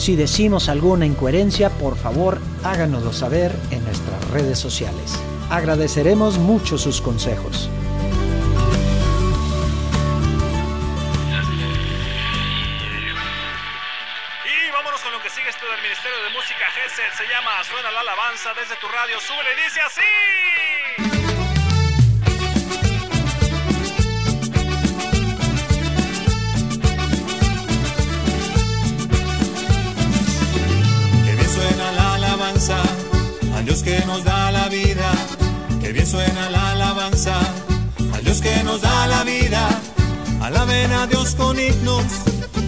Si decimos alguna incoherencia, por favor háganoslo saber en nuestras redes sociales. Agradeceremos mucho sus consejos. Y vámonos con lo que sigue esto del Ministerio de Música GESEL. Se llama Suena la alabanza desde tu radio. Súbele y dice así. Dios que nos da la vida. Que bien suena la alabanza al Dios que nos da la vida. Alaben a Dios con himnos,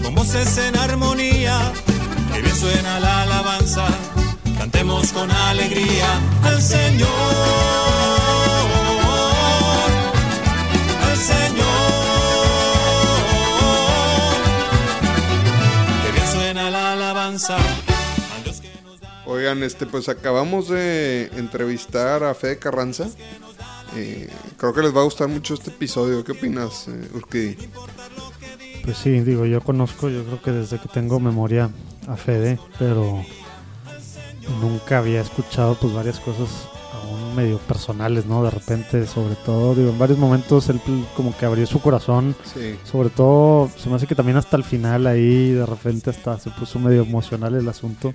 con voces en armonía. Que bien suena la alabanza, cantemos con alegría al Señor. Al Señor. Que bien suena la alabanza. Oigan, este, pues acabamos de entrevistar a Fede Carranza. Eh, creo que les va a gustar mucho este episodio. ¿Qué opinas, eh, Urquidi? Pues sí, digo, yo conozco, yo creo que desde que tengo memoria a Fede, pero nunca había escuchado pues varias cosas aún medio personales, ¿no? De repente, sobre todo, digo, en varios momentos él como que abrió su corazón, Sí. sobre todo, se me hace que también hasta el final ahí de repente hasta se puso medio emocional el asunto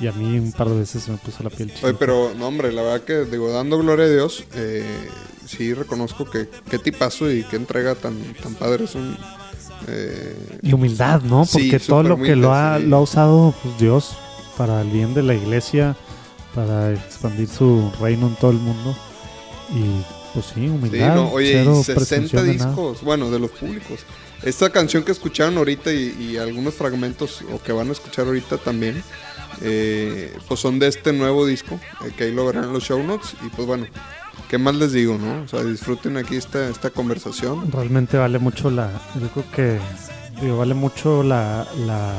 y a mí un par de veces se me puso la piel Oye, chinita. pero no, hombre, la verdad que, digo, dando gloria a Dios, eh, sí reconozco que qué tipazo y qué entrega tan, tan padre es un. eh, Y humildad, ¿no? Sí, Porque todo lo que lo ha, sí. lo ha usado pues, Dios para el bien de la iglesia, para expandir su reino en todo el mundo. Y pues sí, Sí, humildad. no, oye, cero y 60 presunción de nada. discos, bueno, de los públicos. Esta canción que escucharon ahorita y, y algunos fragmentos, o que van a escuchar ahorita también, eh, pues son de este nuevo disco, eh, que ahí lo verán en los show notes. Y pues bueno, ¿qué más les digo, no? O sea, disfruten aquí esta, esta conversación. Realmente vale mucho la. Yo creo que. Digo, vale mucho la, la.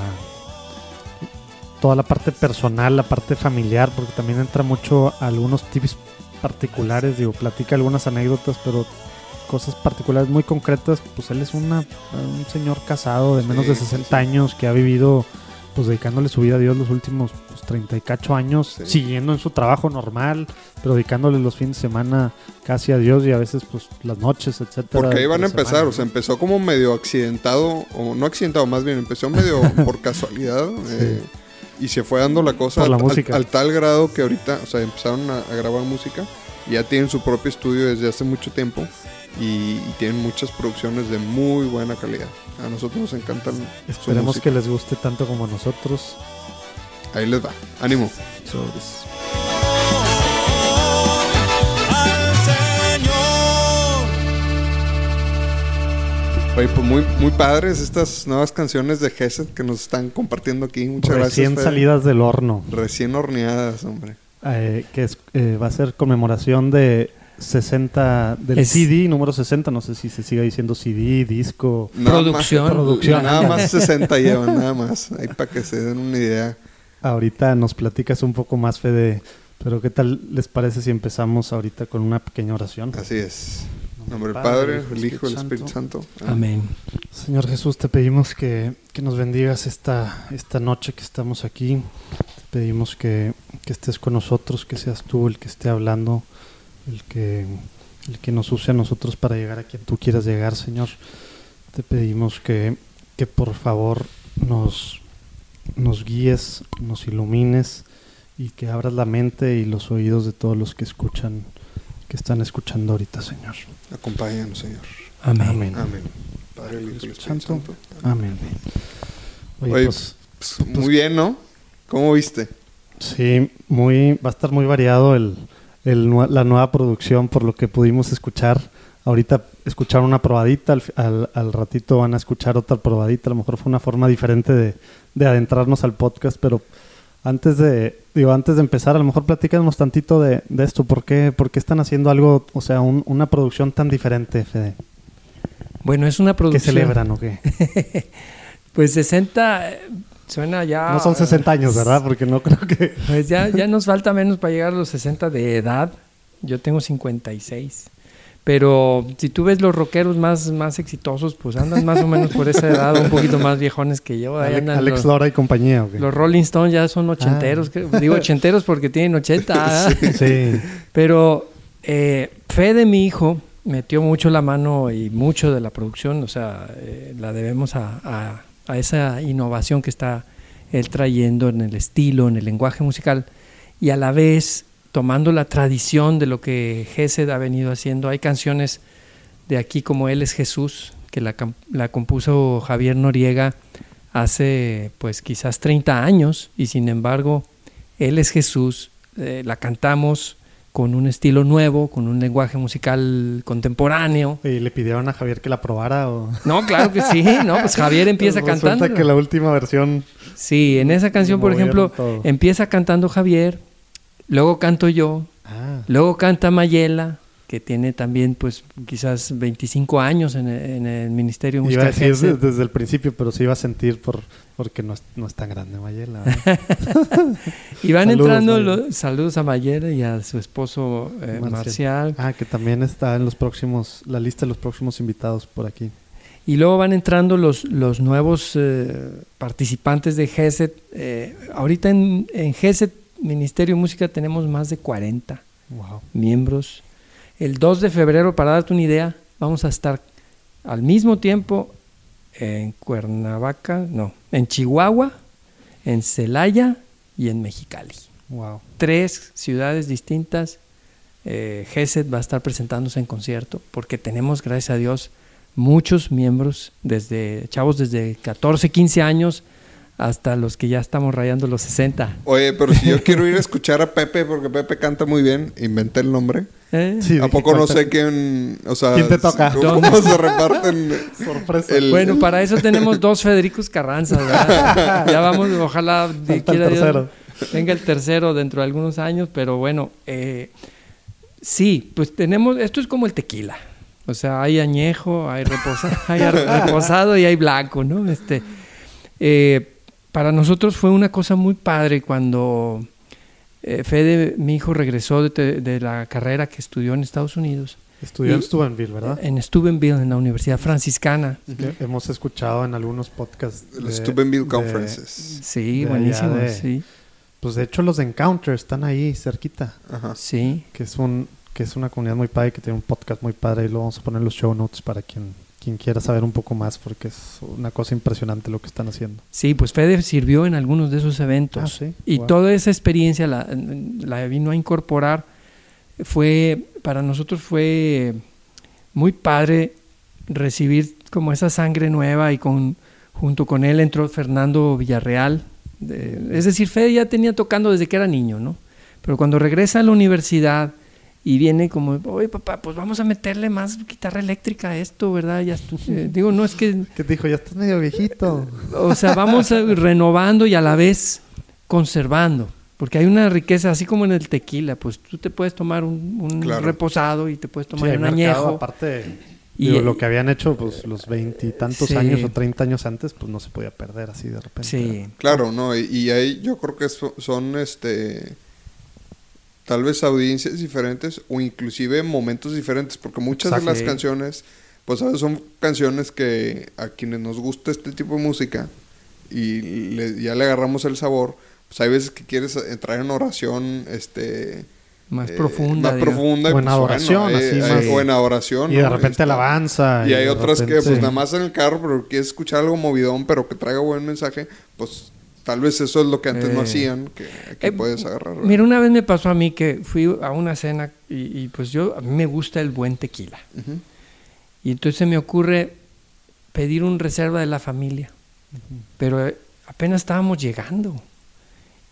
Toda la parte personal, la parte familiar, porque también entra mucho algunos tips particulares. Digo, platica algunas anécdotas, pero cosas particulares muy concretas. Pues él es una, un señor casado de menos Sí, de sí, 60 sí. años que ha vivido, pues dedicándole su vida a Dios los últimos pues, 30 y cacho años, Sí. siguiendo en su trabajo normal, pero dedicándole los fines de semana casi a Dios y a veces, pues, las noches, etcétera. Porque ahí van a empezar, semana, o sea, empezó como medio accidentado, o no accidentado, más bien empezó medio por casualidad. eh, y se fue dando la cosa la al, al tal grado que ahorita, o sea, empezaron a, a grabar música. Y ya tienen su propio estudio desde hace mucho tiempo. Y, y tienen muchas producciones de muy buena calidad. A nosotros nos encantan Esperemos que les guste tanto como a nosotros. Ahí les va. Ánimo. Sobres. Oye, pues muy, muy padres estas nuevas canciones de Gesed que nos están compartiendo aquí. Muchas Recién gracias. Fede. salidas del horno. Recién horneadas, hombre. eh, que es, eh, va a ser conmemoración de 60 del Es- CD, número 60. No sé si se siga diciendo CD, disco. Nada Producción. Más, Producción. Nada más 60 llevan, nada más. Ahí para que se den una idea. Ahorita nos platicas un poco más, Fede. Pero ¿qué tal les parece si empezamos ahorita con una pequeña oración? Así es. En nombre del Padre, Padre, el Hijo el Espíritu Santo. Amén. Señor Jesús, te pedimos que, que nos bendigas esta, esta noche que estamos aquí. Te pedimos que, que estés con nosotros, que seas tú el que esté hablando, el que, el que nos use a nosotros para llegar a quien tú quieras llegar, Señor. Te pedimos que, que por favor nos, nos guíes, nos ilumines y que abras la mente y los oídos de todos los que escuchan, que están escuchando ahorita, Señor. Acompáñanos, Señor. Amén. Amén. Amén. Padre, el Hijo y el Santo. Santo. Amén. Oye, Oye, pues, Pues, muy bien, ¿no? ¿Cómo viste? Sí, muy, va a estar muy variado el, el la nueva producción por lo que pudimos escuchar. Ahorita escucharon una probadita, al, al- al ratito van a escuchar otra probadita. A lo mejor fue una forma diferente de, de adentrarnos al podcast, pero antes de, digo, antes de empezar, a lo mejor platícanos tantito de, de esto. ¿Por qué, por qué están haciendo algo, o sea, un- una producción tan diferente, Fede? Bueno, es una ¿Qué producción. celebran o qué? Pues 60 eh, suena ya. No son 60 años, ¿verdad? Porque no creo que... Pues ya, ya nos falta menos para llegar a los 60 de edad. Yo tengo 56. Pero si tú ves los rockeros más, más exitosos, pues andan más o menos por esa edad, un poquito más viejones que yo. Ahí Ale- andan Alex los, Lora y compañía, ¿o qué? los Rolling Stones ya son ochenteros. que- digo ochenteros porque tienen 80. ¿verdad? Sí. Pero eh, Fede, mi hijo, metió mucho la mano y mucho de la producción, o sea, eh, la debemos a, a- a esa innovación que está él trayendo en el estilo, en el lenguaje musical, y a la vez tomando la tradición de lo que Gesed ha venido haciendo. Hay canciones de aquí como Él es Jesús, que la, compuso Javier Noriega hace pues quizás 30 años, y sin embargo, Él es Jesús, eh, la cantamos con un estilo nuevo, con un lenguaje musical contemporáneo. ¿Y le pidieron a Javier que la probara o...? No, claro que sí, no, pues Javier empieza Resulta cantando. que la última versión... Sí, en esa canción, por ejemplo, todo. empieza cantando Javier, luego canto yo, Ah, luego canta Mayela, que tiene también, pues, quizás 25 años en el, en el Ministerio iba a decir desde el principio, pero se iba a sentir por porque no es, no es tan grande Mayela. Y van Saludos, entrando Mayela. los saludos a Mayela y a su esposo eh, Marcial. Marcial. ah, que también está en los próximos, la lista de los próximos invitados por aquí. Y luego van entrando los, los nuevos eh, participantes de GESET. Eh, ahorita en, en GESET, Ministerio de Música, tenemos más de 40 Wow. miembros. El 2 de febrero, para darte una idea, vamos a estar al mismo tiempo en Cuernavaca, no, en Chihuahua, en Celaya y en Mexicali. Wow. Tres ciudades distintas. Eh, GESET va a estar presentándose en concierto porque tenemos, gracias a Dios, muchos miembros, desde chavos desde 14, 15 años hasta los que ya estamos rayando los 60. Oye, pero si yo quiero ir a escuchar a Pepe, porque Pepe canta muy bien, inventé el nombre. ¿Eh? Sí, ¿A poco no ¿cuánta- sé quién, o sea, ¿Quién te toca? ¿Cómo, se reparten? Sorpresa. el- Bueno, para eso tenemos dos Federicos Carranza, ¿verdad? ya vamos, ojalá de el quiera Dios, tercero. venga el tercero dentro de algunos años, pero bueno, eh, sí, pues tenemos, esto es como el tequila. O sea, hay añejo, hay reposado, hay reposado y hay blanco, ¿no? Este, eh, para nosotros fue una cosa muy padre cuando eh, Fede, mi hijo, regresó de, de la carrera que estudió en Estados Unidos, Estudió en Steubenville, ¿verdad? en Steubenville, en la Universidad Franciscana. Hemos escuchado en algunos podcasts. Los Steubenville de- Conferences. Sí, de buenísimo, allá de- sí. Pues de hecho los de Encounter están ahí cerquita, Ajá. Sí, que es un que es una comunidad muy padre, que tiene un podcast muy padre y lo vamos a poner en los show notes para quien quien quiera saber un poco más porque es una cosa impresionante lo que están haciendo. sí, pues Fede sirvió en algunos de esos eventos. Ah, sí, Y wow. toda esa experiencia la, la vino a incorporar. Fue, para nosotros fue muy padre recibir como esa sangre nueva y con, junto con él entró Fernando Villarreal. De- es decir, Fede ya tenía tocando desde que era niño, ¿no? Pero cuando regresa a la universidad y viene como, oye papá, pues vamos a meterle más guitarra eléctrica a esto, ¿verdad? Ya, eh, digo, no es que Que dijo, ya estás medio viejito. o sea, vamos renovando y a la vez conservando. Porque hay una riqueza, así como en el tequila, pues tú te puedes tomar un, un Claro. reposado y te puedes Sí, tomar hay un mercado, añejo. aparte Y- digo, lo que habían hecho pues los veintitantos Sí. años o treinta años antes, pues no se podía perder así de repente. Sí, Claro, no, y, y ahí yo creo que so- son, este, tal vez audiencias diferentes o inclusive momentos diferentes, porque muchas de Exacto. las Sí. canciones, pues veces son canciones que a quienes nos gusta este tipo de música y le- ya le agarramos el sabor, pues hay veces que quieres entrar en oración, este... más eh, profunda. Más digo. profunda. y O en pues, adoración, bueno, así, eh, más- O en adoración. Y de repente Este, alabanza. Y hay de otras que, repente- pues nada más en el carro, pero quieres escuchar algo movidón, pero que traiga buen mensaje, pues tal vez eso es lo que antes no Eh. hacían, que aquí Eh, puedes agarrar. ¿verdad? Mira, una vez me pasó a mí que fui a una cena y, y, pues yo, a mí me gusta el buen tequila. Y entonces se me ocurre pedir un reserva de la familia. Pero eh, apenas estábamos llegando.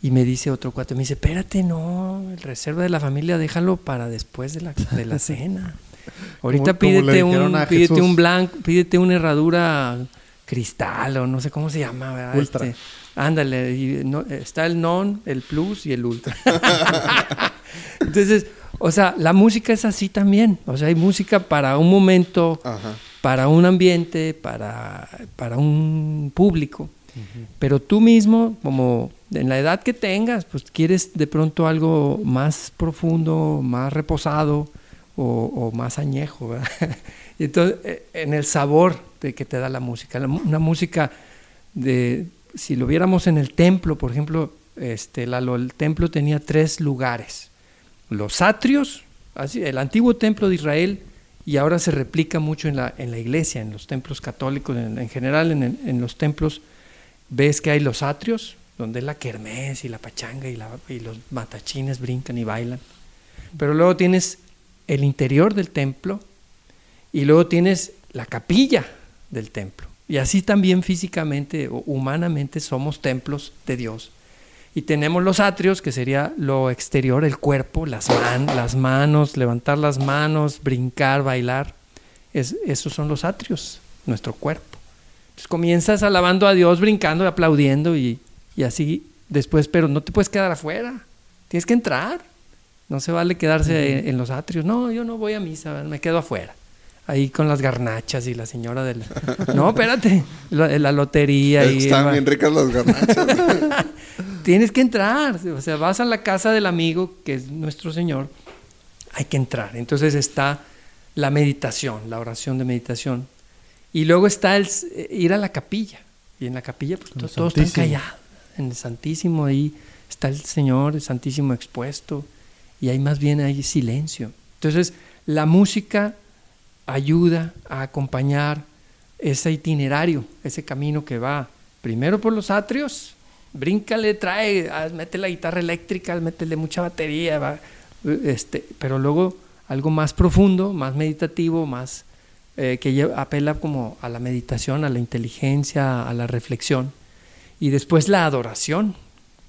Y me dice otro cuate, me dice, espérate, no, el reserva de la familia déjalo para después de la, de la cena. Ahorita Como- pídete, un, pídete un blanco, pídete una herradura cristal o no sé cómo se llama, ¿verdad? Ultra. Este, ándale, y no- está el non, el plus y el ultra. Entonces, o sea, la música es así también. O sea, hay música para un momento, Ajá. para un ambiente, para, para un público. Pero tú mismo, como en la edad que tengas, pues quieres de pronto algo más profundo, más reposado o, o más añejo. ¿verdad? Y Entonces, eh, en el sabor de que te da la música. La una música de, si lo viéramos en el templo, por ejemplo, este, el templo tenía tres lugares. Los atrios, así, el antiguo templo de Israel, y ahora se replica mucho en la, en la iglesia, en los templos católicos, en, en general en los templos, ves que hay los atrios, donde es la kermés y la pachanga y, la- y los matachines brincan y bailan. Pero luego tienes el interior del templo y luego tienes la capilla del templo. Y así también físicamente o humanamente somos templos de Dios. Y tenemos los atrios, que sería lo exterior, el cuerpo, las, man- las manos, levantar las manos, brincar, bailar. Es- esos son los atrios, nuestro cuerpo. Entonces comienzas alabando a Dios, brincando y aplaudiendo y, y así después, pero no te puedes quedar afuera. Tienes que entrar. No se vale quedarse en, en los atrios. No, yo no voy a misa, me quedo afuera. Ahí con las garnachas y la señora del... No, espérate, la, la lotería y... Estaban bien ricas las garnachas. Tienes que entrar, o sea, vas a la casa del amigo, que es nuestro Señor, hay que entrar. Entonces está la meditación, la oración de meditación. Y luego está el eh, ir a la capilla. Y en la capilla, pues En el to- todos están Santísimo. callados. En el Santísimo ahí está el Señor, el Santísimo expuesto. Y ahí más bien hay silencio. Entonces, la música ayuda a acompañar ese itinerario, ese camino que va primero por los atrios, bríncale, trae, mete la guitarra eléctrica, métele mucha batería, va, este, pero luego algo más profundo, más meditativo, más eh, que lleva- apela como a la meditación, a la inteligencia, a la reflexión. Y después la adoración,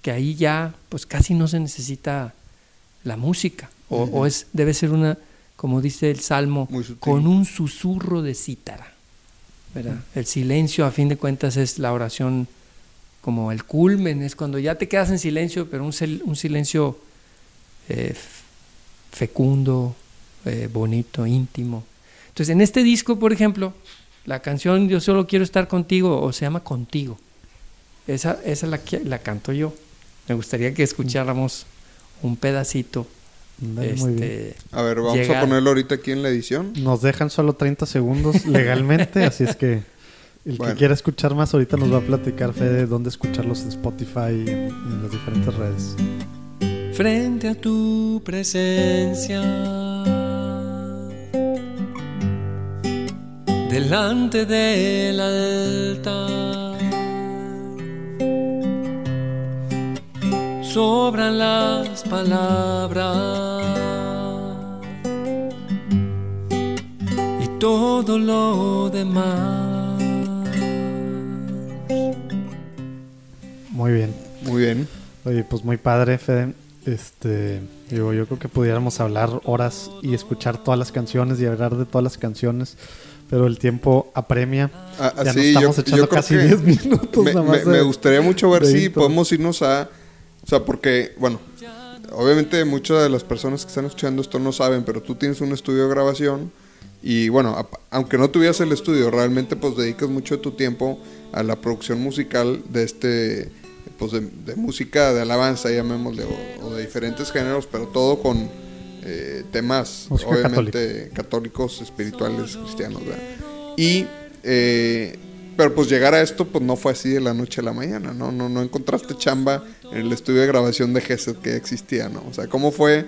que ahí ya pues casi no se necesita la música, o, o es, debe ser una, como dice el Salmo, con un susurro de cítara. ¿verdad? El silencio, a fin de cuentas, es la oración como el culmen, es cuando ya te quedas en silencio, pero un, sil- un silencio eh, fecundo, eh, bonito, íntimo. Entonces, en este disco, por ejemplo, la canción Yo solo quiero estar contigo, o se llama Contigo. Esa, esa la, la canto yo. Me gustaría que escucháramos un pedacito. Muy bien. este, A ver, vamos Llegar. a ponerlo ahorita aquí en la edición. Nos dejan solo 30 segundos legalmente, así es que el Bueno. que quiera escuchar más ahorita nos va a platicar Fede dónde escucharlos en Spotify y en, en las diferentes redes. frente a tu presencia, delante del altar, sobran las palabras y todo lo demás. Muy bien. Muy bien. Oye, pues muy padre, Fede. Este, digo, yo creo que pudiéramos hablar horas y escuchar todas las canciones y hablar de todas las canciones, pero el tiempo apremia. Ah, Ya así, nos estamos yo- echando yo creo casi que 10 minutos Me, nada me- más de- me gustaría mucho ver si podemos irnos a... O sea, porque, bueno, obviamente muchas de las personas que están escuchando esto no saben, pero tú tienes un estudio de grabación y, bueno, a- aunque no tuvieras el estudio, realmente pues dedicas mucho de tu tiempo a la producción musical de este... Pues de, de música de alabanza, llamémosle, o, o de diferentes géneros, pero todo con eh, temas, Música obviamente, católicos, espirituales, cristianos, ¿verdad? Y, eh, pero pues llegar a esto, pues no fue así de la noche a la mañana, ¿no? No, no encontraste chamba en el estudio de grabación de Gesed que existía, ¿no? O sea, ¿cómo fue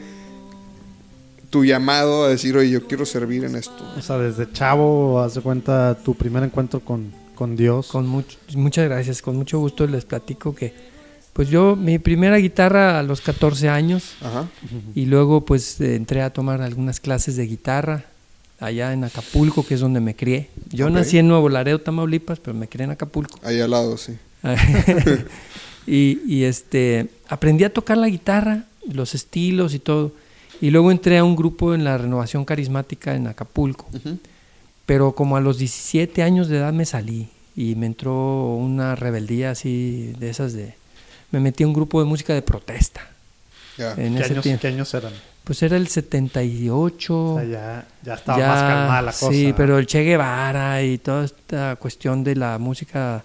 tu llamado a decir, oye, yo quiero servir en esto? O sea, desde chavo, haz de cuenta tu primer encuentro con, con Dios. Con much- muchas gracias, con mucho gusto les platico que, pues yo, mi primera guitarra a los 14 años Ajá. y luego pues entré a tomar algunas clases de guitarra allá en Acapulco, que es donde me crié. Yo nací en Nuevo Laredo, Tamaulipas, pero me crié en Acapulco. Ahí al lado, sí. Y, y, este, aprendí a tocar la guitarra, los estilos y todo. Y luego entré a un grupo en la renovación carismática en Acapulco. Pero como a los 17 años de edad me salí y me entró una rebeldía así de esas de... Me metí a un grupo de música de protesta. En ¿Qué ese años, qué años eran? Pues era el 78. O sea, ya, ya estaba Ya, más calmada la cosa. Sí, pero el Che Guevara y toda esta cuestión de la música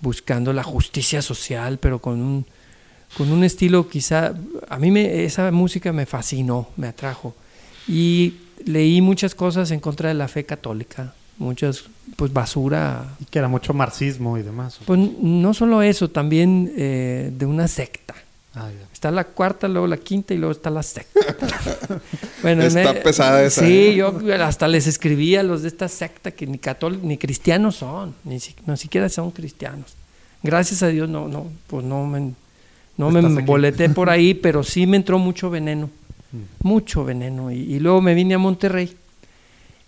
buscando la justicia social, pero con un, con un estilo quizá... A mí me, esa música me fascinó, me atrajo. Y leí muchas cosas en contra de la fe católica, muchas, pues basura. Y que era mucho marxismo y demás. Pues no solo eso, también eh, de una secta. Ah, ya. Está la cuarta, luego la quinta y luego está la secta. bueno, Está pesada esa, Sí, ¿eh? yo hasta les escribí a los de esta secta que ni católicos ni cristianos son, ni, si- no siquiera son cristianos. Gracias a Dios no, no, pues no me, no me aquí. emboleté por ahí, pero sí me entró mucho veneno, Mm. mucho veneno. Y, y luego me vine a Monterrey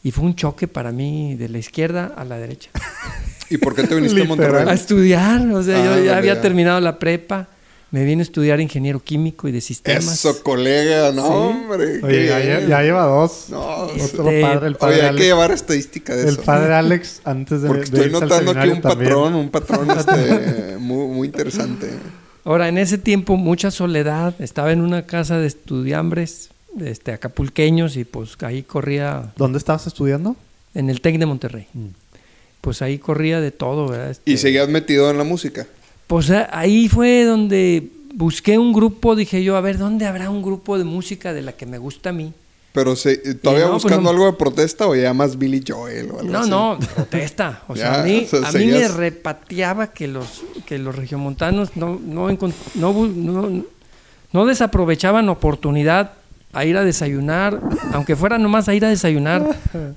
y fue un choque para mí de la izquierda a la derecha. ¿Y por qué te viniste a Literal. A Monterrey? estudiar, o sea, Ah, yo ya vale, había ya. terminado la prepa, me vine a estudiar ingeniero químico y de sistemas. Eso, colega, no, hombre. Oye, ya, ya lleva dos. No, Otro Este, padre, el padre Oye, hay Alex. que llevar estadística de el eso. padre Alex, antes de, Porque de estoy irse al notando aquí un también. patrón, un patrón este, muy, muy interesante. Ahora, en ese tiempo, mucha soledad. Estaba en una casa de estudiambres, este, acapulqueños, y pues ahí corría, ¿Dónde estabas estudiando? en el TEC de Monterrey. Mm. Pues ahí corría de todo, ¿verdad? Este, Y seguías metido en la música. Pues a- ahí fue donde busqué un grupo, dije yo, a ver, ¿dónde habrá un grupo de música de la que me gusta a mí? Pero se, ¿todavía no, pues buscando no- algo de protesta o ya más Billy Joel o algo No, así? no, protesta. O sea, Ya, a mí, o sea, a mí me repateaba que los, que los regiomontanos no, no, no, no, no desaprovechaban oportunidad a ir a desayunar, aunque fuera nomás a ir a desayunar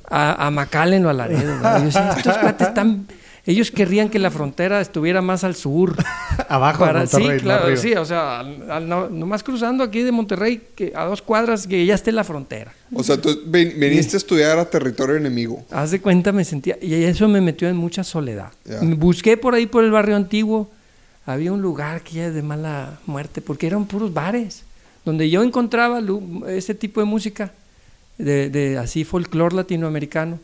a, a McAllen o a Laredo. ¿verdad? Yo decía, estos cuates están... Ellos querrían que la frontera estuviera más al sur. Abajo de Para- Monterrey, sí, claro, arriba. sí, o sea, al- al- no- nomás cruzando aquí de Monterrey, que a dos cuadras que ya esté la frontera. O sea, tú ven- viniste a estudiar a territorio enemigo. Haz de cuenta, me sentía. Y eso me metió en mucha soledad. Me Busqué por ahí, por el barrio antiguo. Había un lugar que ya es de mala muerte, porque eran puros bares, donde yo encontraba ese tipo de música, de, de así folclore latinoamericano.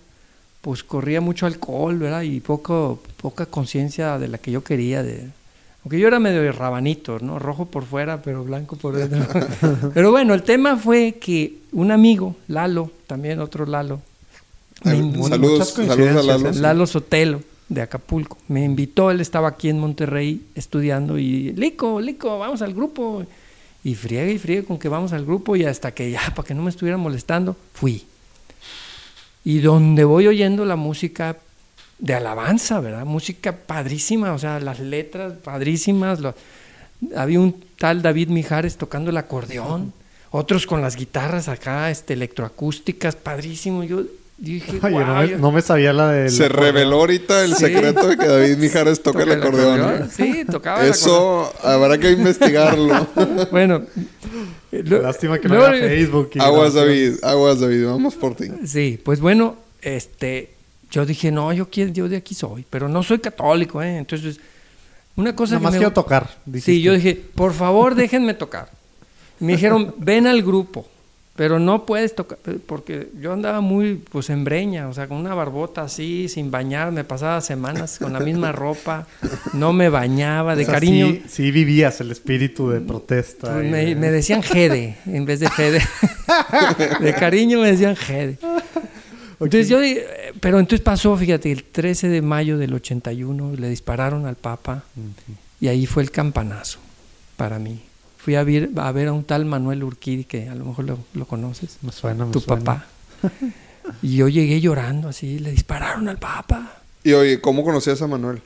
Pues corría mucho alcohol, ¿verdad? Y poco, poca conciencia de la que yo quería. De, aunque yo era medio rabanito, ¿no? Rojo por fuera, pero blanco por dentro. pero bueno, el tema fue que un amigo, Lalo, también otro Lalo, me Ay, invitó- saludos, saludos a Lalo. ¿eh? Lalo Sotelo de Acapulco. Me invitó, él estaba aquí en Monterrey estudiando y, Lico, Lico, vamos al grupo. Y friegue y friegue con que vamos al grupo y hasta que ya, para que no me estuvieran molestando, fui. Y donde voy oyendo la música de alabanza, ¿verdad? Música padrísima, o sea, las letras padrísimas. lo- había un tal David Mijares tocando el acordeón, otros con las guitarras acá, este, electroacústicas, padrísimo. Yo dije, Oye, no, "Guau, me, yo- no me sabía la de... Se reveló ahorita el Sí. secreto de que David Mijares toca el acordeón. ¿eh? Sí, tocaba el Eso habrá que investigarlo. Bueno, lo- Lástima que no era Facebook. y aguas. David. Aguas, David. Vamos por ti. Sí, pues bueno, este, yo dije, no, yo, quiero, yo de aquí soy, pero no soy católico, ¿eh? Entonces, una cosa Nada más que me- quiero tocar. Sí, yo dije, por favor, déjenme tocar. Me dijeron, ven al grupo, pero no puedes tocar, porque yo andaba muy, pues, en breña, o sea, con una barbota así, sin bañar, me pasaba semanas con la misma ropa, no me bañaba, de O sea, cariño. Sí, sí vivías el espíritu de protesta. Pues y me, de- me decían Jede en vez de Fede. de cariño me decían Jede. Entonces yo, eh, pero entonces pasó, fíjate, el 13 de mayo del 81 le dispararon al Papa y ahí fue el campanazo para mí. Fui a ver a, ver a un tal Manuel Urquidi, que a lo mejor lo, lo conoces, Me suena, me tu suena. papá. Y yo llegué llorando así, le dispararon al Papa. Y oye, ¿cómo conocías a Manuel?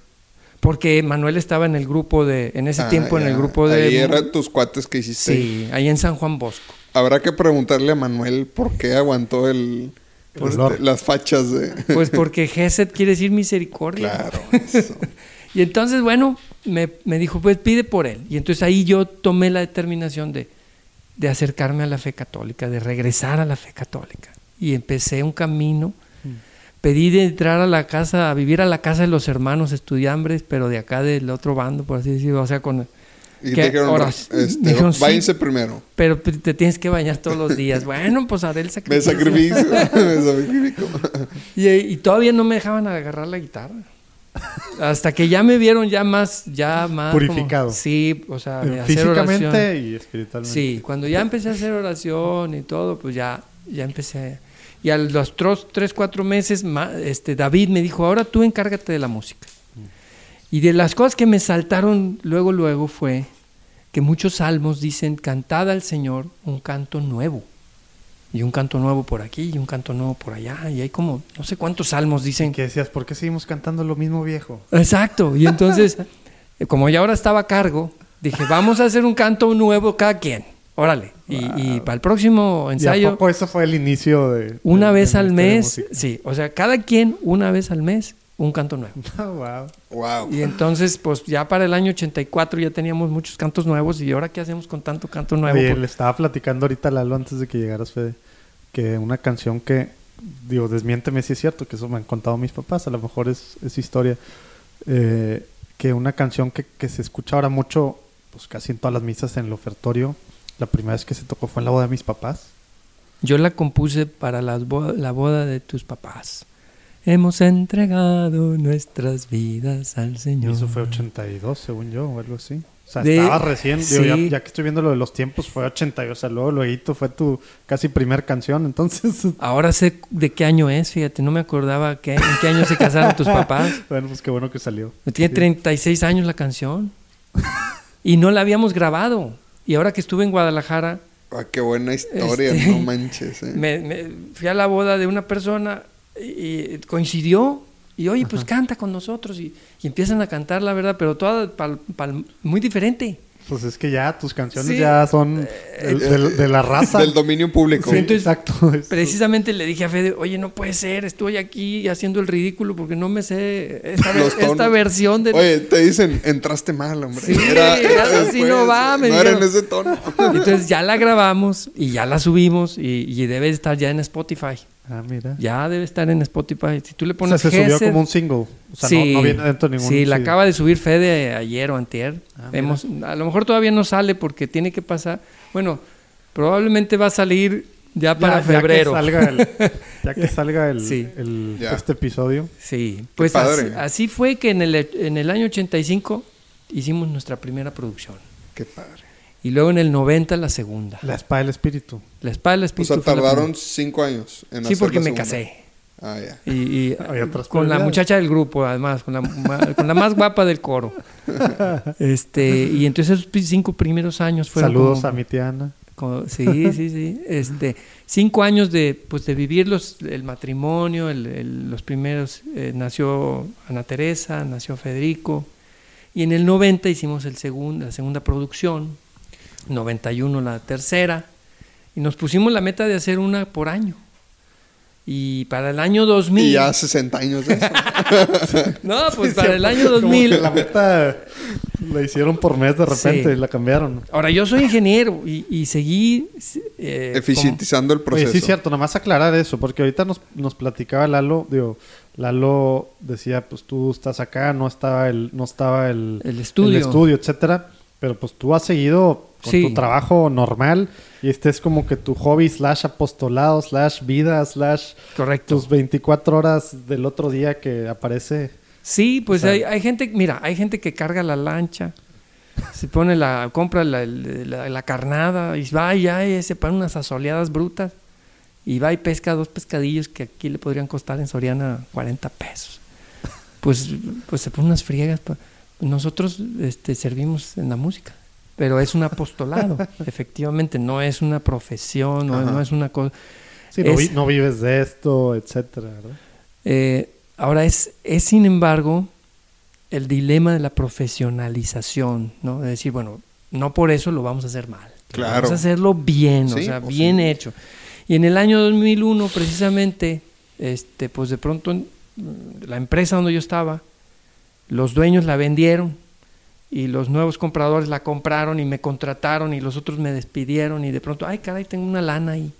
Porque Manuel estaba en el grupo de, en ese Ah, tiempo en el grupo de... Ahí eran tus cuates que hiciste. Sí, ahí en San Juan Bosco. Habrá que preguntarle a Manuel por qué aguantó el, este, las fachas de... Pues porque Gesed quiere decir misericordia. claro. eso. Y entonces, bueno, me, me dijo, pues pide por él. Y entonces ahí yo tomé la determinación de, de acercarme a la fe católica, de regresar a la fe católica. Y empecé un camino. Pedí de entrar a la casa, a vivir a la casa de los hermanos estudiambres, pero de acá del otro bando, por así decirlo. O sea, con, Y ¿Qué? te dijeron, Ahora, este, dijeron, sí. váyanse primero. Pero te tienes que bañar todos los días. Bueno, pues haré el Me sacrificio. me sacrifico. Y, y todavía no me dejaban agarrar la guitarra. Hasta que ya me vieron ya más, ya más como- Purificado. sí, o sea, de hacer Físicamente oración. y espiritualmente. Sí, cuando ya empecé a hacer oración y todo, pues ya, ya empecé. Y a los tros- tres, cuatro meses, este, David me dijo, ahora tú encárgate de la música. Y de las cosas que me saltaron luego, luego fue que muchos salmos dicen, cantad al Señor un canto nuevo. Y un canto nuevo por aquí y un canto nuevo por allá. Y hay como, no sé cuántos salmos dicen Que decías, ¿por qué seguimos cantando lo mismo viejo? Exacto. Y entonces, eh, como ya ahora estaba a cargo, dije, vamos a hacer un canto nuevo cada quien. Órale. Y, y para el próximo ¿Y a ensayo, poco eso fue el inicio de... una de- vez al mes, sí. O sea, cada quien, una vez al mes, un canto nuevo. Wow. Wow. Y entonces, pues ya para el año 84 ya teníamos muchos cantos nuevos. ¿Y ahora qué hacemos con tanto canto nuevo? Oye, Por- le estaba platicando ahorita a Lalo antes de que llegaras, Fede, que una canción que, digo, desmiénteme si es cierto, que eso me han contado mis papás, a lo mejor es, es historia, eh, que una canción que, que se escucha ahora mucho, pues casi en todas las misas en el ofertorio, la primera vez que se tocó fue en la boda de mis papás. Yo la compuse para las bo- la boda de tus papás. Hemos entregado nuestras vidas al Y Señor. eso fue 82, según yo, o algo así. O sea, De- estaba recién, digo, ya, que estoy viendo lo de los tiempos, fue 82, o sea, luego, luego fue tu casi primer canción, entonces... Ahora sé de qué año es, fíjate, no me acordaba que, en qué año se casaron tus papás. bueno, pues qué bueno que salió. Tiene Sí. 36 años la canción. Y no la habíamos grabado. Y ahora que estuve en Guadalajara, Ah, qué buena historia, Este, no manches. eh. me, me- fui a la boda de una persona y, coincidió. Y oye, pues canta con nosotros. Y, y empiezan a cantar, la verdad, pero toda pal- pal- muy diferente. Pues es que ya tus canciones Sí. ya son del- del- de, la raza. Del dominio público. Sí, entonces, exacto. Es- Precisamente le dije a Fede, oye, no puede ser, estoy aquí haciendo el ridículo porque no me sé esta, esta versión de... Oye, te dicen, entraste mal, hombre. Sí, así no va, me No era en ese tono. Entonces ya la grabamos y ya la subimos y, y debe estar ya en Spotify. Ah, mira. Ya debe estar en Spotify. Si tú le O sea, pones se subió como un single. O sea, sí, no, no viene dentro de ningún Sí, la acaba de subir Fede ayer o antier. Ah. Hemos, a lo mejor todavía no sale porque tiene que pasar. Bueno, probablemente va a salir ya para Ya- febrero. Ya que salga el, ya que salga el, Sí. el- Ya. este episodio. Sí, pues padre. así, así fue que en el, en el año 85 hicimos nuestra primera producción. Qué padre. Y luego en el 90 la segunda. La espada del espíritu. La espada del O espíritu. sea, fue la tardaron cinco años en Sí, hacer porque la me segunda. casé. Ah, ya. Y, y, Había otras con la prioridades. muchacha del grupo, además, con la, ma- con la más guapa del coro. Este, y entonces esos pi- cinco primeros años fueron Saludos como- a mi tía Ana. como- sí, sí, sí. Este, cinco años de, pues, de vivir los, el matrimonio, el- el- los primeros, eh, nació Ana Teresa, nació Federico, y en el 90 hicimos el segundo, la segunda producción, 91 la tercera, y nos pusimos la meta de hacer una por año. Y para el año 2000... Y ya 60 años de eso. No, pues Sí, para el año Como 2000... que la meta la hicieron por mes de repente Sí. y la cambiaron. Ahora, yo soy ingeniero y, y seguí... eh, Eficientizando el proceso. Oye, sí, cierto, nada más aclarar eso, porque ahorita nos, nos platicaba Lalo, digo, Lalo decía, pues tú estás acá, no estaba el, no estaba el, El estudio. el estudio, etcétera, pero pues tú has seguido con Sí. tu trabajo normal y este es como que tu hobby slash apostolado slash vida slash Correcto. tus 24 horas del otro día que aparece. Sí, pues O sea- hay, hay gente, mira, hay gente que carga la lancha, se pone la, compra la, la- la carnada y va y ya y se pone unas asoleadas brutas y va y pesca dos pescadillos que aquí le podrían costar en Soriana 40 pesos. Pues, pues se pone unas friegas. Nosotros este, servimos en la música, pero es un apostolado, efectivamente, no es una profesión, no, es una cosa... Sí, no, Es- vi- no vives de esto, etcétera. Eh, ahora es, es, sin embargo, el dilema de la profesionalización, ¿no? De decir, bueno, no por eso lo vamos a hacer mal. Claro. Vamos a hacerlo bien, o sea, bien sí. hecho. Y en el año 2001, precisamente, este, pues de pronto mm, la empresa donde yo estaba, los dueños la vendieron y los nuevos compradores la compraron y me contrataron y los otros me despidieron y de pronto, ay caray, tengo una lana ahí.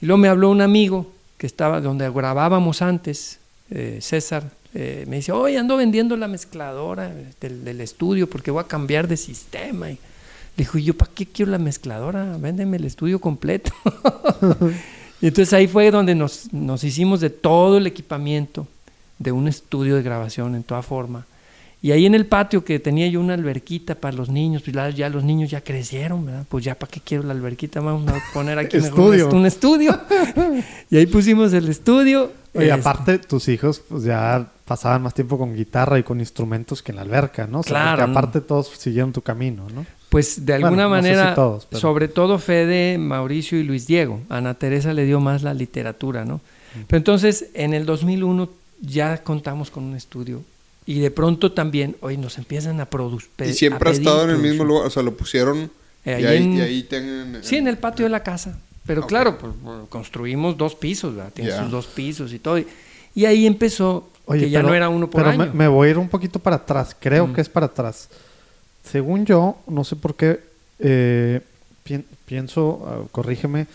Y luego me habló un amigo que estaba donde grabábamos antes, eh, César eh, me dice, oye, ando vendiendo la mezcladora del, estudio porque voy a cambiar de sistema. Y dijo, ¿y yo para qué quiero la mezcladora? Véndeme el estudio completo. y entonces ahí fue donde nos, nos hicimos de todo el equipamiento de un estudio de grabación en toda forma. Y ahí en el patio que tenía yo una alberquita para los niños, pues ya los niños ya crecieron, ¿verdad? Pues ya para qué quiero la alberquita, vamos a poner aquí mejor un Estudio. est- un estudio. y ahí pusimos el estudio. Oye, Este, aparte, tus hijos pues ya pasaban más tiempo con guitarra y con instrumentos que en la alberca, ¿no? O sea, Claro, porque aparte todos siguieron tu camino, ¿no? Pues de Bueno, alguna no sé si manera, todos, pero- sobre todo Fede, Mauricio y Luis Diego. Ana Teresa le dio más la literatura, ¿no? Pero entonces, en el 2001 ya contamos con un estudio y de pronto también, hoy nos empiezan a producir. Y siempre ha estado en el mismo lugar, o sea, lo pusieron Eh, y, ahí ahí, en- y ahí tienen... Sí, en el patio de la casa. Pero claro, pues, bueno, construimos dos pisos, ¿verdad? Tiene sus dos pisos y todo. Y, y ahí empezó, que ya pero- no era uno por pero me- año. Me, voy a ir un poquito para atrás. Creo Mm. que es para atrás. Según yo, no sé por qué, eh, pien- pienso, ah, corrígeme,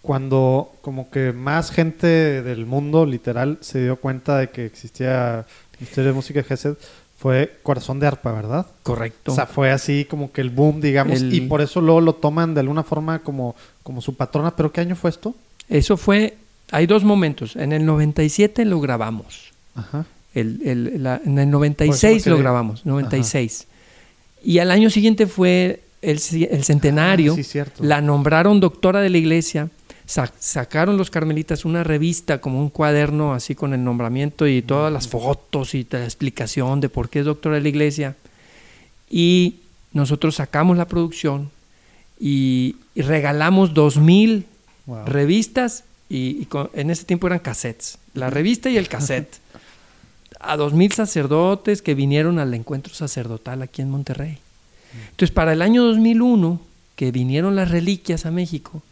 cuando como que más gente del mundo, literal, se dio cuenta de que existía Ministerio de Música de Gesed, fue Corazón de Arpa, ¿verdad? Correcto. O sea, fue así como que el boom, digamos, El- y por eso luego lo toman de alguna forma como, como su patrona. ¿Pero qué año fue esto? Eso fue, hay dos momentos. En el 97 lo grabamos. Ajá. El, el- la- en el 96 Por eso me lo grabamos, 96. Y al año siguiente fue el, el centenario. Ah, sí, cierto. La nombraron doctora de la iglesia. Sa- sacaron los carmelitas una revista, como un cuaderno así con el nombramiento y todas las fotos y la explicación de por qué es doctora de la iglesia. Y nosotros sacamos la producción y, y regalamos dos mil Wow. revistas y, y con- en ese tiempo eran cassettes, la revista y el cassette, a dos mil sacerdotes que vinieron al encuentro sacerdotal aquí en Monterrey. Entonces, para el año 2001, que vinieron las reliquias a México,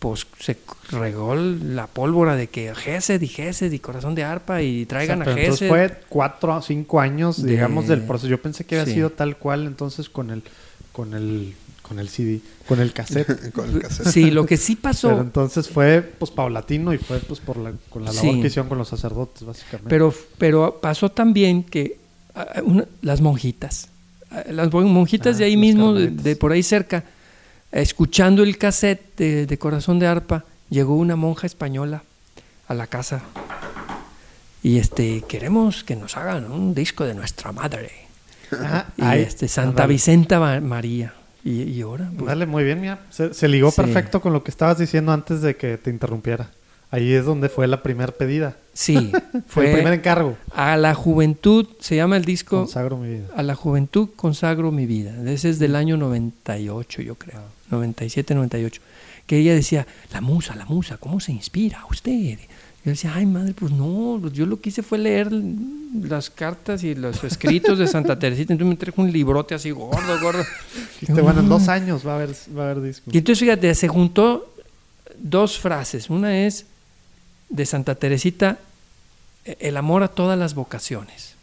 pues se regó la pólvora de que Gesed y Gesed y Corazón de Arpa y traigan O sea, a pero entonces Gesed. fue cuatro o cinco años, De- digamos, del proceso. Yo pensé que había Sí. sido tal cual, entonces con el, con el, con el CD, con el cassette. Con el cassette. Sí, lo que sí pasó, Pero entonces fue pues paulatino y fue pues por la, con la labor Sí. que hicieron con los sacerdotes, básicamente. Pero, pero pasó también que ah, una- las monjitas, ah, las mon- monjitas Ah, de ahí mismo, de por ahí cerca, escuchando el cassette de, de Corazón de Arpa, llegó una monja española a la casa y este queremos que nos hagan un disco de nuestra madre. Y este Santa ándale. Vicenta Ma- María. Y, y ahora, pues, Dale, muy bien, mira. Se, se ligó Sí. perfecto con lo que estabas diciendo antes de que te interrumpiera. Ahí es donde fue la primera pedida. sí, Fue el primer encargo. a la juventud, se llama el disco Consagro mi vida. A la juventud consagro mi vida. Ese es del año 98, yo creo. 97, 98. Que ella decía, la musa, la musa, ¿cómo se inspira usted? Yo decía, ay madre, pues no, pues yo lo que hice fue leer las cartas y los escritos de Santa Teresita. Entonces me trajo un librote así gordo, gordo. Dijiste, bueno, en dos años va a haber, va a haber disco. Y entonces, fíjate, se juntó dos frases. Una es de Santa Teresita, e- el amor a todas las vocaciones.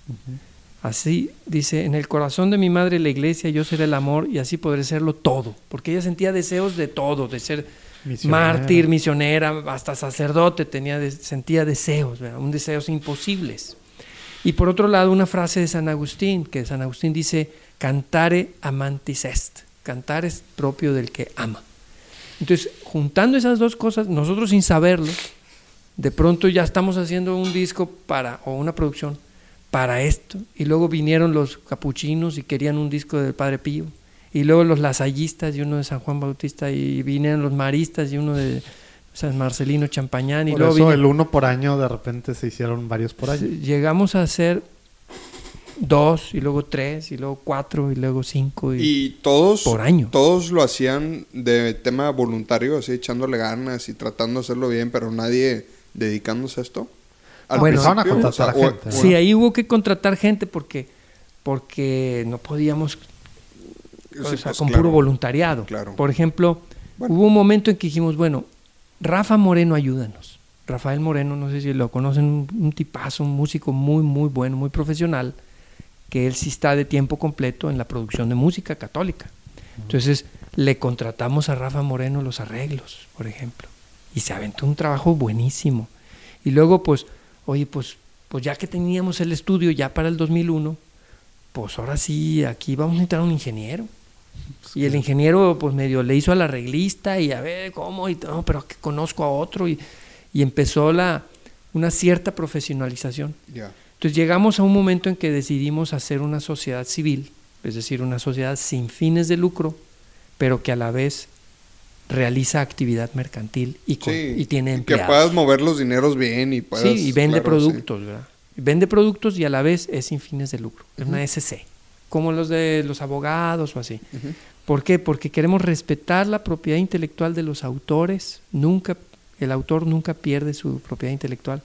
Así dice, en el corazón de mi madre la iglesia yo seré el amor y así podré serlo todo, porque ella sentía deseos de todo, de ser Misionera. mártir, misionera, hasta sacerdote, tenía de- sentía deseos, ¿verdad? un deseos imposibles. Y por otro lado, una frase de San Agustín, que San Agustín dice, cantare amantis est, cantar es propio del que ama. Entonces, juntando esas dos cosas, nosotros sin saberlo, de pronto ya estamos haciendo un disco para, o una producción para esto. Y luego vinieron los capuchinos y querían un disco del Padre Pío. Y luego los lasallistas y uno de San Juan Bautista. Y vinieron los maristas y uno de San Marcelino Champañán. Y Por luego eso el uno por año, de repente se hicieron varios por año. llegamos a hacer dos, y luego tres, y luego cuatro, y luego cinco. Y, Y todos, Por año. todos lo hacían de tema voluntario, así echándole ganas y tratando de hacerlo bien, pero nadie dedicándose a esto. Al Bueno, a contratar o sea, a gente, o- Sí, ahí hubo que contratar gente porque, porque no podíamos o Sí, sea, pues, con claro. puro voluntariado. Claro. Por ejemplo, Bueno. hubo un momento en que dijimos, bueno, Rafa Moreno, ayúdanos. Rafael Moreno, no sé si lo conocen, un, un tipazo, un músico muy, muy bueno, muy profesional, que él sí está de tiempo completo en la producción de música católica. Entonces, le contratamos a Rafa Moreno los arreglos, por ejemplo, y se aventó un trabajo buenísimo. Y luego, pues, oye, pues pues ya que teníamos el estudio ya para el 2001, pues ahora sí, aquí vamos a necesitar un ingeniero. Y el ingeniero, pues medio le hizo a la reglista y a ver cómo, y no, pero que conozco a otro. Y, y empezó la, una cierta profesionalización. Ya. Entonces llegamos a un momento en que decidimos hacer una sociedad civil, es decir, una sociedad sin fines de lucro, pero que a la vez realiza actividad mercantil y, con- Sí, y tiene y que empleados. puedas mover los dineros bien y puedas... Sí, y vende claro, sí. productos, ¿verdad? Vende productos y a la vez es sin fines de lucro. Es una SC, como los de los abogados o así. ¿Por qué? Porque queremos respetar la propiedad intelectual de los autores. Nunca, el autor nunca pierde su propiedad intelectual.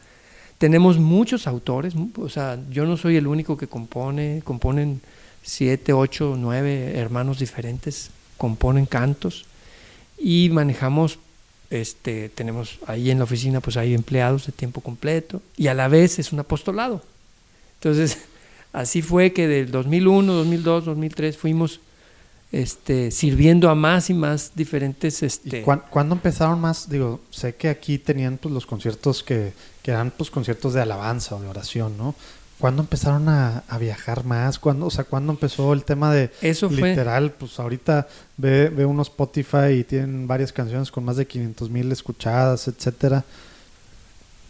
Tenemos muchos autores, o sea, yo no soy el único que compone, componen siete, ocho, nueve hermanos diferentes, componen cantos y manejamos, este, tenemos ahí en la oficina, pues hay empleados de tiempo completo y a la vez es un apostolado. Entonces, así fue que del 2001, 2002, 2003 fuimos este, sirviendo a más y más diferentes... ¿Y Este, cuán- cuándo empezaron más? Digo, sé que aquí tenían pues los conciertos que, que eran pues conciertos de alabanza o de oración, ¿no? ¿Cuándo empezaron a, a viajar más? ¿Cuándo, o sea, ¿cuándo empezó el tema de Eso fue- literal? Pues ahorita ve, ve uno Spotify y tienen varias canciones con más de 500 mil escuchadas, etcétera.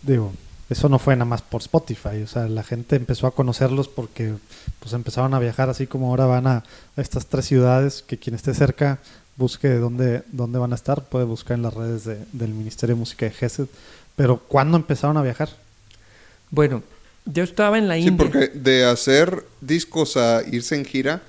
Digo, eso no fue nada más por Spotify, o sea, la gente empezó a conocerlos porque pues empezaron a viajar así como ahora van a, estas tres ciudades que quien esté cerca busque dónde, dónde van a estar, puede buscar en las redes de- del Ministerio de Música de GESED. Pero ¿cuándo empezaron a viajar? Bueno, yo estaba en la Sí, India. porque de hacer discos a irse en gira,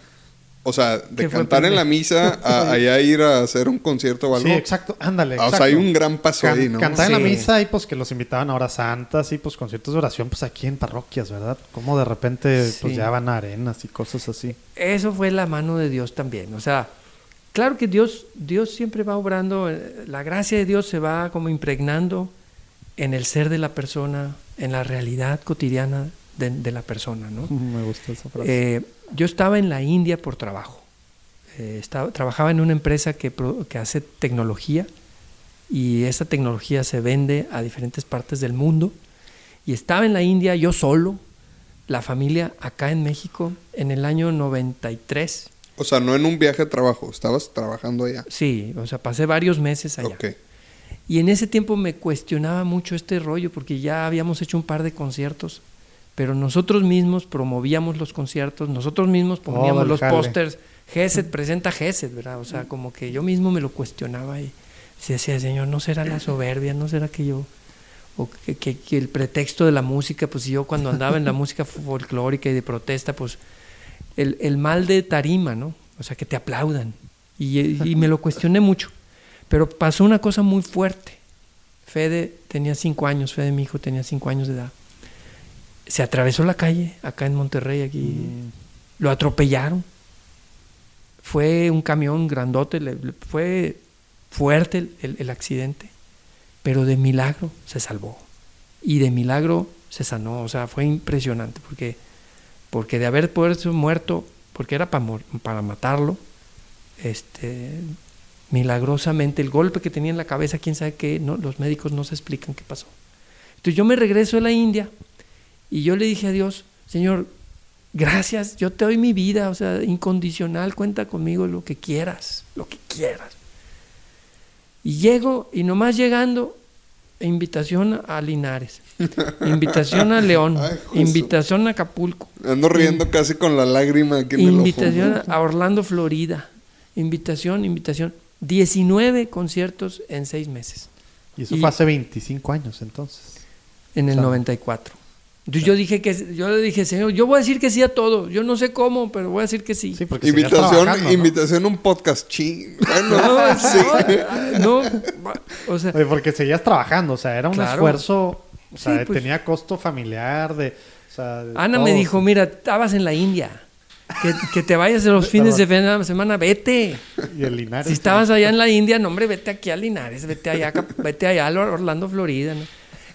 o sea, de ¿Qué fue cantar en la misa a allá ir a hacer un concierto o algo. Sí, exacto, ándale. Ah, o sea, hay un gran paso Can- ahí, ¿no? Cantar en la Sí. misa y pues que los invitaban a horas santas y pues conciertos de oración pues aquí en parroquias, ¿verdad? Como de repente pues Sí. ya van a arenas y cosas así. Eso fue la mano de Dios también. O sea, claro que Dios, Dios siempre va obrando, eh, la gracia de Dios se va como impregnando en el ser de la persona, en la realidad cotidiana de, de la persona, ¿no? Me gusta esa frase. Eh, yo estaba en la India por trabajo. Eh, estaba, trabajaba en una empresa que, que hace tecnología y esa tecnología se vende a diferentes partes del mundo. Y estaba en la India yo solo, la familia acá en México, en el año 93. O sea, no en un viaje de trabajo, estabas trabajando allá. Sí, o sea, pasé varios meses allá. Ok. Y en ese tiempo me cuestionaba mucho este rollo porque ya habíamos hecho un par de conciertos, pero nosotros mismos promovíamos los conciertos, nosotros mismos poníamos los pósters, GESED presenta GESED, ¿verdad? O sea, como que yo mismo me lo cuestionaba y se decía, Señor, ¿no será la soberbia? ¿No será que yo... O que, que- que el pretexto de la música, pues yo cuando andaba en la música folclórica y de protesta, pues el, el mal de tarima, ¿no? O sea, que te aplaudan. Y, y me lo cuestioné mucho. Pero pasó una cosa muy fuerte. Fede tenía cinco años, Fede, mi hijo, tenía cinco años de edad. Se atravesó la calle, acá en Monterrey, aquí. Lo atropellaron. Fue un camión grandote, le- le- fue fuerte el, el- el accidente, pero de milagro se salvó. Y de milagro se sanó. O sea, fue impresionante, porque, porque de haber muerto, porque era para, para matarlo, este, milagrosamente el golpe que tenía en la cabeza, quién sabe qué, no, los médicos no se explican qué pasó. Entonces yo me regreso a la India y yo le dije a Dios, Señor, gracias, yo te doy mi vida, o sea, incondicional, cuenta conmigo lo que quieras, lo que quieras. Y llego y nomás llegando, invitación a Linares, invitación a León, Ay, invitación a Acapulco, Ando riendo casi con la lágrima aquí en el ojo. Invitación a Orlando, Florida. Invitación, invitación. 19 conciertos en seis meses, y eso y- fue hace 25 años entonces. en el Claro. 94. Entonces yo dije que yo le dije, "Señor, yo voy a decir que sí a todo. Yo no sé cómo, pero voy a decir que sí." Sí, porque seguías Invitación, trabajando, ¿no? invitación a un podcast ching. Bueno, No, sí. no, o sea, Oye, porque seguías trabajando, o sea, era un Claro. esfuerzo, o sea, Sí, pues. tenía costo familiar de... o sea, de Ana me todo. dijo, "Mira, estabas en la India. Que, que te vayas de los fines de semana, vete. Y el Linares. Si estabas allá en la India, no, hombre, vete aquí a Linares, vete allá, vete allá a Orlando, Florida. ¿no?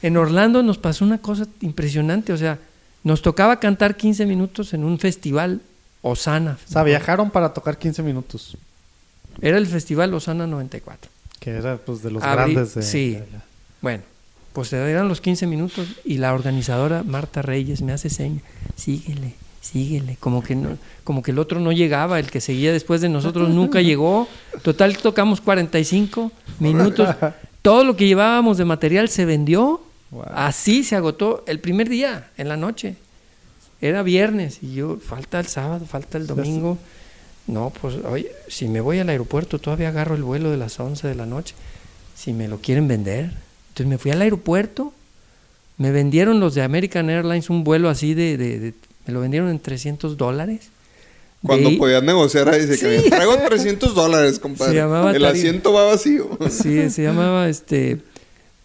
En Orlando nos pasó una cosa impresionante, o sea, nos tocaba cantar 15 minutos en un festival Osana. O sea, viajaron para tocar 15 minutos, Era el festival Osana 94. que era pues de los grandes de... sí. de. Bueno, Pues eran los 15 minutos y la organizadora Marta Reyes me hace seña, síguele, síguele, como que no, como que el otro no llegaba, el que seguía después de nosotros nunca llegó. Total tocamos 45 minutos. Todo lo que llevábamos de material se vendió. Así se agotó el primer día, en la noche. Era viernes y yo, falta el sábado, falta el domingo. No, pues, oye, si me voy al aeropuerto, todavía agarro el vuelo de las 11 de la noche. Si me lo quieren vender. Entonces me fui al aeropuerto, me vendieron los de American Airlines un vuelo así de, de- de- me lo vendieron en 300 dólares. Cuando ahí- podías negociar ahí, dice que Sí. traigo 300 dólares, compadre. Se llamaba El tarifa. asiento va vacío. Sí, se llamaba este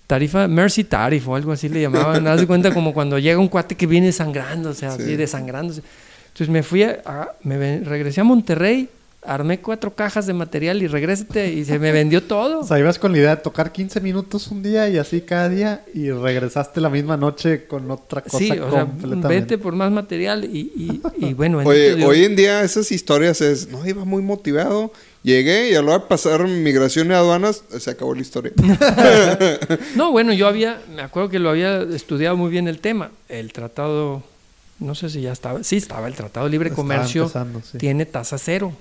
tarifa, Mercy Tarif o algo así le llamaban. Haz de cuenta como cuando llega un cuate que viene sangrando, o sea, Sí. así desangrándose. Entonces me fui a, a- me regresé a Monterrey, armé cuatro cajas de material y regrésate y se me vendió todo. O sea, ibas con la idea de tocar 15 minutos un día y así cada día y regresaste la misma noche con otra cosa Sí, o sea, vete por más material y, y, y bueno, Oye, Dios. hoy en día esas historias es, no, iba muy motivado, llegué y a la hora de pasar migración y aduanas, se acabó la historia. No, bueno, yo había, me acuerdo que lo había estudiado muy bien el tema. El tratado, no sé si ya estaba, sí estaba el Tratado de Libre Estaba Comercio, sí. tiene tasa cero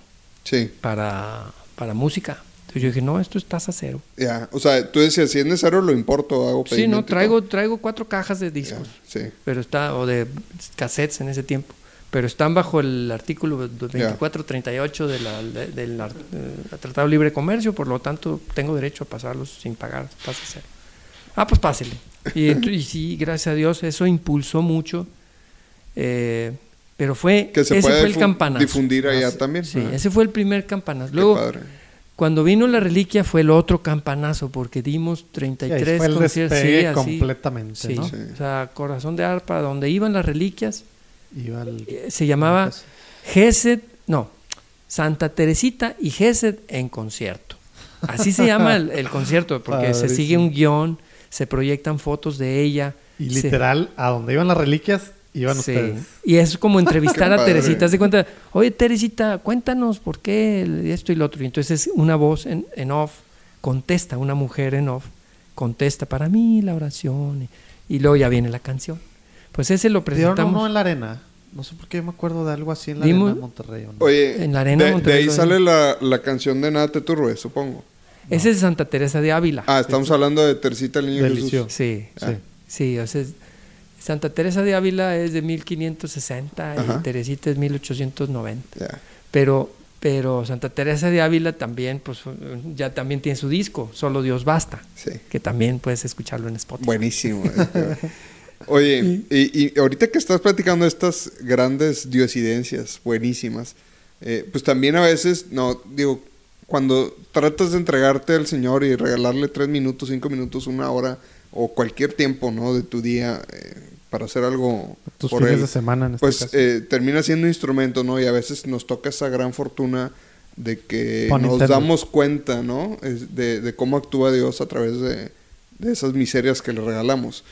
Sí, para, para música. Entonces yo dije, no, esto es tasa cero. ya. O sea, tú decías, si es necesario lo importo, hago Sí, no, traigo, traigo cuatro cajas de discos, sí. pero está, o de cassettes en ese tiempo, pero están bajo el artículo 2438 de la, de- eh, Tratado de Libre Comercio, por lo tanto tengo derecho a pasarlos sin pagar tasa cero. Ah, pues pásele. Y, y sí, gracias a Dios, eso impulsó mucho, eh, pero fue, Que se ese puede fue el campanazo. difundir allá Ah, sí, también. Sí, ese fue el primer campanazo. Qué Luego, padre. cuando vino la reliquia fue el otro campanazo, porque dimos Sí, ahí 33 fue el conciertos. sí, así. completamente, Sí, ¿no? Sí. o sea, Corazón de Arpa, donde iban las reliquias, Iba eh, se llamaba Gesed, no, Santa Teresita y Gesed en concierto. Así se llama el, el concierto, porque se sigue un guion, se proyectan fotos de ella. Y se- literal, a donde iban las reliquias, iban Sí. ustedes. Y es como entrevistar a. Teresita. Haz de cuenta, oye Teresita, cuéntanos por qué esto y lo otro. Y entonces una voz en, en off contesta, una mujer en off contesta para mí la oración. Y, y luego ya viene la canción. Pues ese lo presentamos. uno en la arena. No sé por qué yo me acuerdo de algo así en la Dimos- arena de Monterrey. ¿o no? Oye, En la arena de, ahí sale la, la canción de Nada te turbe, supongo. Ese es de Santa Teresa de Ávila. Ah, estamos hablando de Tercita el Niño Delicio. Jesús. Sí, Sí. sí, o sea, es- Santa Teresa de Ávila es de 1560 Ajá. y Teresita es 1890. Ya. Pero, pero Santa Teresa de Ávila también, pues ya también tiene su disco, Solo Dios Basta, Sí. que también puedes escucharlo en Spotify. Buenísimo. eh. Oye, y, y ahorita que estás platicando estas grandes diosidencias buenísimas, eh, pues también a veces, no, digo, cuando tratas de entregarte al Señor y regalarle tres minutos, cinco minutos, una hora o cualquier tiempo, ¿no? De tu día eh, para hacer algo Tus por fines él, de semana en este pues caso. eh, termina siendo instrumento, ¿no? Y a veces nos toca esa gran fortuna de que Pon nos Nintendo. damos cuenta, ¿no? Es de, de cómo actúa Dios a través de, de esas miserias que le regalamos.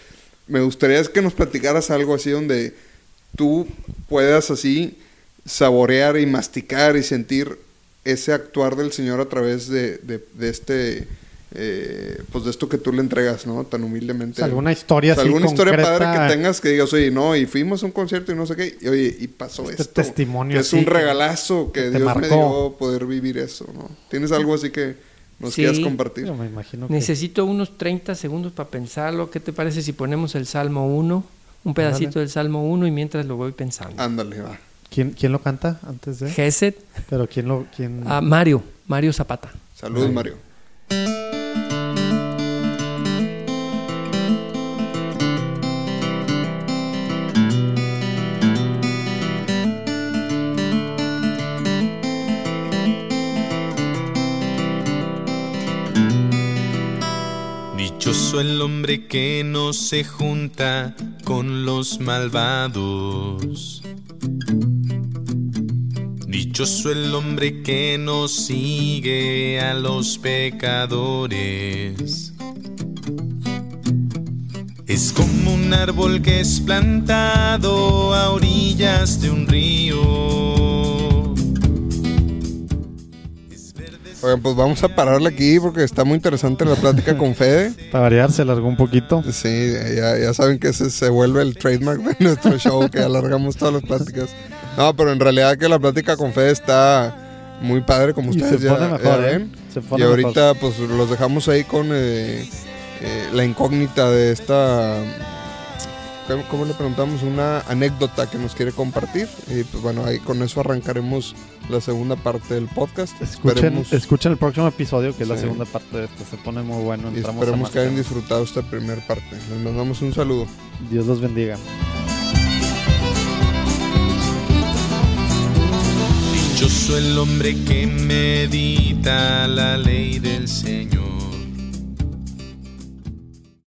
Me gustaría que nos platicaras algo así donde tú puedas así saborear y masticar y sentir ese actuar del Señor a través de este, eh, pues de esto que tú le entregas, ¿no? Tan humildemente. O sea, alguna historia O sea, así alguna historia concreta, padre que tengas que digas, oye, no, y fuimos a un concierto y no sé qué, y oye, y pasó Este esto. testimonio que es un regalazo que, que Dios me marcó. dio poder vivir eso, ¿no? ¿Tienes algo así que nos Sí. quieras compartir? Yo me imagino que... Necesito unos 30 segundos para pensarlo. ¿Qué te parece si ponemos el Salmo 1, un pedacito Ándale. del Salmo 1 y mientras lo voy pensando? Ándale, va. ¿Quién, ¿Quién lo canta antes de...? Gesed, Pero ¿quién lo...? Quién... a Mario, Mario Zapata. Saludos, Ay. Mario. Dichoso el hombre que no se junta con los malvados. Dichoso el hombre que no sigue a los pecadores. Es como un árbol que es plantado a orillas de un río. Oigan, pues vamos a pararle aquí porque está muy interesante la plática con Fede. Para variar, se alargó un poquito. Sí, ya, ya saben que ese se vuelve el trademark de nuestro show, que alargamos todas las pláticas. No, pero en realidad que la plática con Fede está muy padre, como Y ustedes se ya, pone ya mejor, ¿eh? Se Y pone ahorita pues los dejamos ahí con eh, eh, la incógnita de esta... ¿cómo- ¿Cómo le preguntamos? Una anécdota que nos quiere compartir. Y pues bueno, ahí con eso arrancaremos la segunda parte del podcast. Escuchen, Esperemos- escuchen el próximo episodio, que es la segunda parte de esto. Se pone muy bueno. Y Entramos esperemos que hayan disfrutado esta primera parte. Les mandamos un saludo. Dios los bendiga. Dichoso el hombre que medita la ley del Señor.